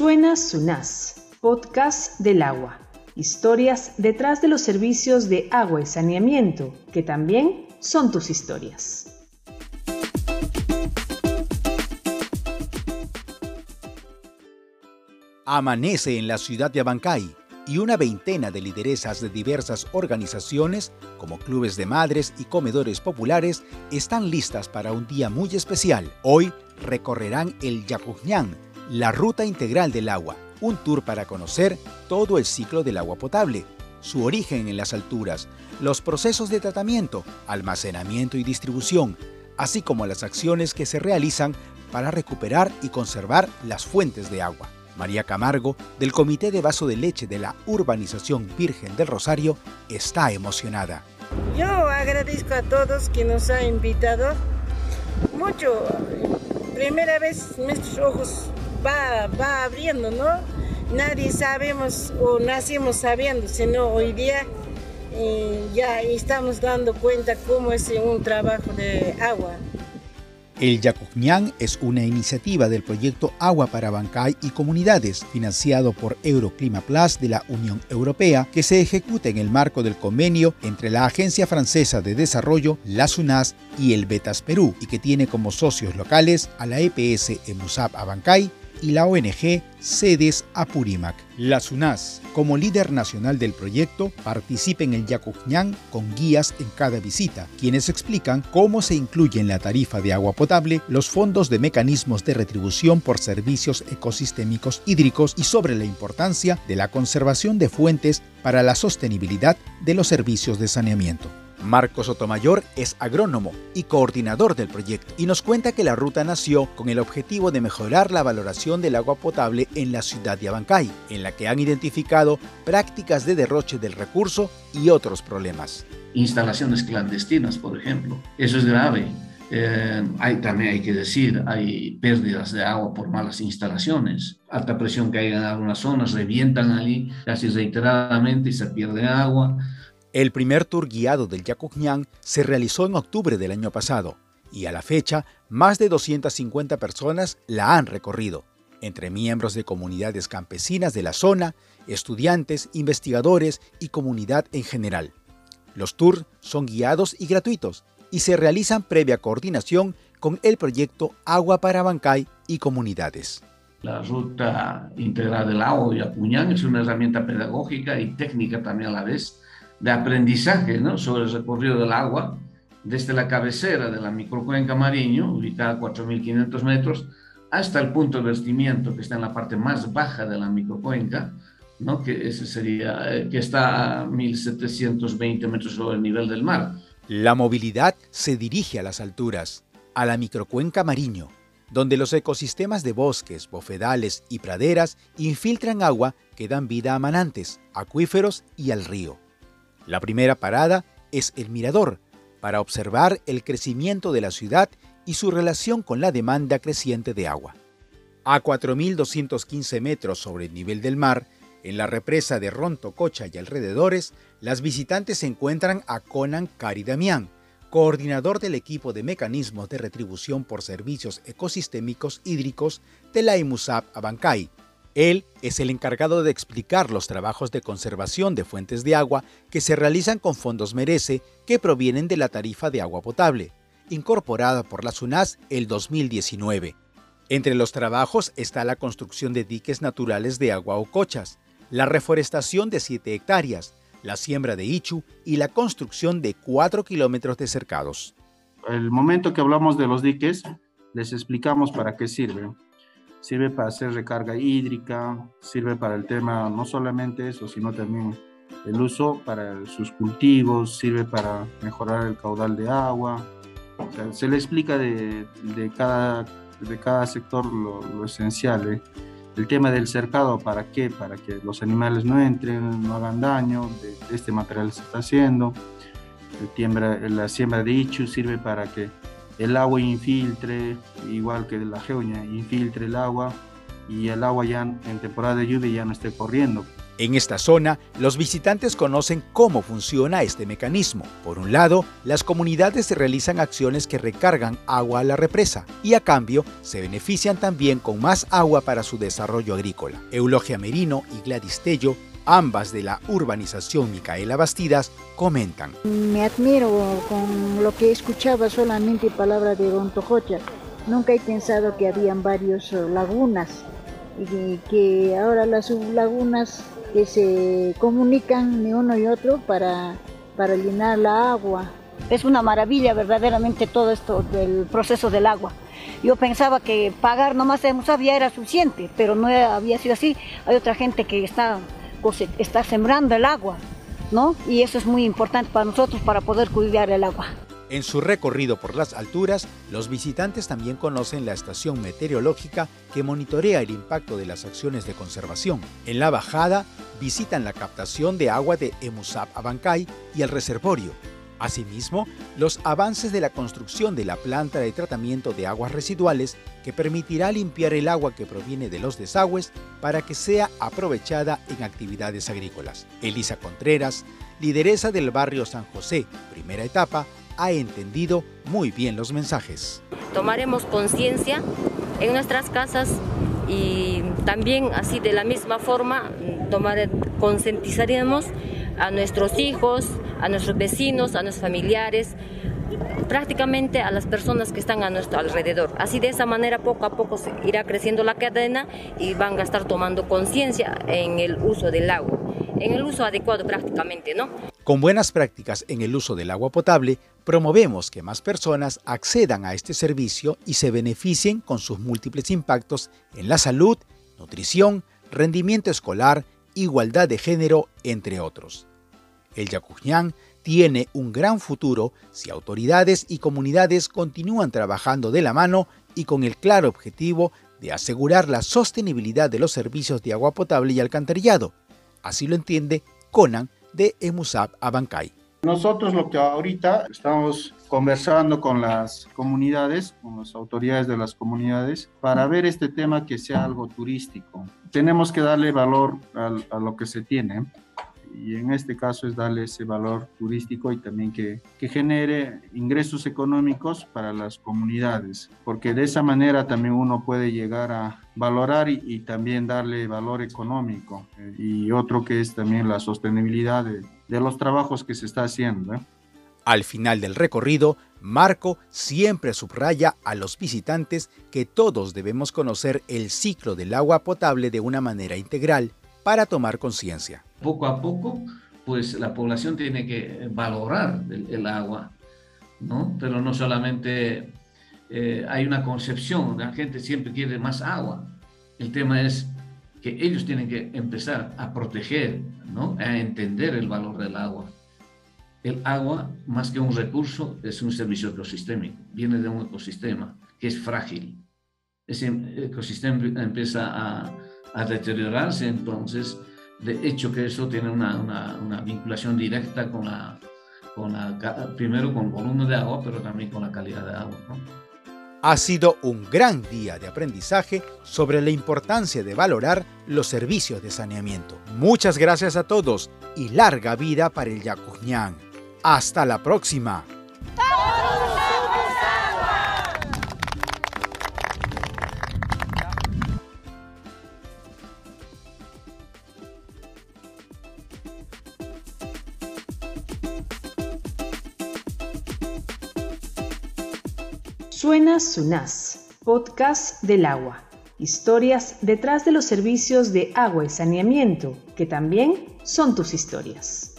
Suena Sunás, podcast del agua. Historias detrás de los servicios de agua y saneamiento, que también son tus historias. Amanece en la ciudad de Abancay y una veintena de lideresas de diversas organizaciones, como clubes de madres y comedores populares, están listas para un día muy especial. Hoy recorrerán el Yacuñán, la ruta integral del agua, un tour para conocer todo el ciclo del agua potable, su origen en las alturas, los procesos de tratamiento, almacenamiento y distribución, así como las acciones que se realizan para recuperar y conservar las fuentes de agua. María Camargo, del Comité de Vaso de Leche de la Urbanización Virgen del Rosario, está emocionada. Yo agradezco a todos que nos han invitado. Mucho. Primera vez nuestros ojos va, va abriendo, ¿no? Nadie sabemos o nacimos sabiendo, sino hoy día ya estamos dando cuenta cómo es un trabajo de agua. El Yacuñán es una iniciativa del proyecto Agua para Bancay y Comunidades, financiado por Euroclima Plus de la Unión Europea, que se ejecuta en el marco del convenio entre la Agencia Francesa de Desarrollo, la SUNAS y el Betas Perú, y que tiene como socios locales a la EPS EMUSAP Abancay y la ONG Sedes Apurímac. La SUNAS, como líder nacional del proyecto, participa en el Yacuñán con guías en cada visita, quienes explican cómo se incluye en la tarifa de agua potable los fondos de mecanismos de retribución por servicios ecosistémicos hídricos y sobre la importancia de la conservación de fuentes para la sostenibilidad de los servicios de saneamiento. Marcos Sotomayor es agrónomo y coordinador del proyecto y nos cuenta que la ruta nació con el objetivo de mejorar la valoración del agua potable en la ciudad de Abancay, en la que han identificado prácticas de derroche del recurso y otros problemas. Instalaciones clandestinas, por ejemplo. Eso es grave. Eh, hay, también hay que decir, hay pérdidas de agua por malas instalaciones, alta presión que hay en algunas zonas, revientan allí casi reiteradamente y se pierde agua el primer tour guiado del Yacuñán se realizó en octubre del año pasado y a la fecha más de 250 personas la han recorrido, entre miembros de comunidades campesinas de la zona, estudiantes, investigadores y comunidad en general. Los tours son guiados y gratuitos y se realizan previa coordinación con el proyecto Agua para Bancay y comunidades. La ruta integral del agua de Yacuñán es una herramienta pedagógica y técnica también a la vez de aprendizaje ¿no? sobre el recorrido del agua desde la cabecera de la microcuenca Mariño, ubicada a 4.500 metros, hasta el punto de vertimiento que está en la parte más baja de la microcuenca, ¿no? que, ese sería, eh, que está a 1.720 metros sobre el nivel del mar. La movilidad se dirige a las alturas, a la microcuenca Mariño, donde los ecosistemas de bosques, bofedales y praderas infiltran agua que dan vida a manantes, acuíferos y al río. La primera parada es el mirador, para observar el crecimiento de la ciudad y su relación con la demanda creciente de agua. A 4.215 metros sobre el nivel del mar, en la represa de Rontococha y alrededores, las visitantes se encuentran a Conan Cari Damián, coordinador del equipo de mecanismos de retribución por servicios ecosistémicos hídricos de la IMUSAP Abancay, él es el encargado de explicar los trabajos de conservación de fuentes de agua que se realizan con fondos Merece que provienen de la tarifa de agua potable, incorporada por la SUNAS el 2019. Entre los trabajos está la construcción de diques naturales de agua o cochas, la reforestación de 7 hectáreas, la siembra de ichu y la construcción de 4 kilómetros de cercados. El momento que hablamos de los diques, les explicamos para qué sirven sirve para hacer recarga hídrica, sirve para el tema, no solamente eso, sino también el uso para sus cultivos, sirve para mejorar el caudal de agua. se le explica de, cada, sector lo, esencial. ¿eh? El tema del cercado, ¿para qué? Para que los animales no entren, no hagan daño, este material se está haciendo. El la siembra de ichu sirve para que el agua infiltre, igual que la geoña, infiltre el agua y el agua ya en temporada de lluvia ya no esté corriendo. En esta zona, los visitantes conocen cómo funciona este mecanismo. Por un lado, las comunidades realizan acciones que recargan agua a la represa y a cambio se benefician también con más agua para su desarrollo agrícola. Eulogia Merino y Gladys Tello ambas de la urbanización Micaela Bastidas, comentan. Me admiro con lo que escuchaba solamente palabras de Don Tojocha. Nunca he pensado que habían varios lagunas y que ahora las lagunas que se comunican ni uno y otro para, para llenar la agua. Es una maravilla verdaderamente todo esto del proceso del agua. Yo pensaba que pagar nomás de sabía era suficiente, pero no había sido así. Hay otra gente que está, está sembrando el agua, ¿no? Y eso es muy importante para nosotros para poder cuidar el agua. En su recorrido por las alturas, los visitantes también conocen la estación meteorológica que monitorea el impacto de las acciones de conservación. En la bajada, visitan la captación de agua de Emusap Abancay y el reservorio. Asimismo, los avances de la construcción de la planta de tratamiento de aguas residuales que permitirá limpiar el agua que proviene de los desagües para que sea aprovechada en actividades agrícolas. Elisa Contreras, lideresa del barrio San José, primera etapa, ha entendido muy bien los mensajes. Tomaremos conciencia en nuestras casas y también así de la misma forma tomar, concientizaremos a nuestros hijos, a nuestros vecinos, a nuestros familiares, prácticamente a las personas que están a nuestro alrededor. Así de esa manera poco a poco se irá creciendo la cadena y van a estar tomando conciencia en el uso del agua, en el uso adecuado prácticamente, ¿no? Con buenas prácticas en el uso del agua potable, promovemos que más personas accedan a este servicio y se beneficien con sus múltiples impactos en la salud, nutrición, rendimiento escolar, igualdad de género, entre otros. El Yacuñán tiene un gran futuro si autoridades y comunidades continúan trabajando de la mano y con el claro objetivo de asegurar la sostenibilidad de los servicios de agua potable y alcantarillado. Así lo entiende Conan de Emusap Abancay. Nosotros lo que ahorita estamos conversando con las comunidades, con las autoridades de las comunidades, para ver este tema que sea algo turístico. Tenemos que darle valor a lo que se tiene y en este caso es darle ese valor turístico y también que, que, genere ingresos económicos para las comunidades, porque de esa manera también uno puede llegar a valorar y, también darle valor económico eh, y otro que es también la sostenibilidad de, de los trabajos que se está haciendo. ¿eh? Al final del recorrido, Marco siempre subraya a los visitantes que todos debemos conocer el ciclo del agua potable de una manera integral para tomar conciencia. Poco a poco, pues la población tiene que valorar el, agua, ¿no? Pero no solamente eh, hay una concepción, la gente siempre quiere más agua. El tema es que ellos tienen que empezar a proteger, ¿no? A entender el valor del agua. El agua, más que un recurso, es un servicio ecosistémico, viene de un ecosistema que es frágil. Ese ecosistema empieza a deteriorarse, entonces, de hecho que eso tiene una, vinculación directa con la, primero con el volumen de agua, pero también con la calidad de agua. Ha sido un gran día de aprendizaje sobre la importancia de valorar los servicios de saneamiento. Muchas gracias a todos y larga vida para el Yacuñán. Hasta la próxima. Suena Sunás, podcast del agua. Historias detrás de los servicios de agua y saneamiento, que también son tus historias.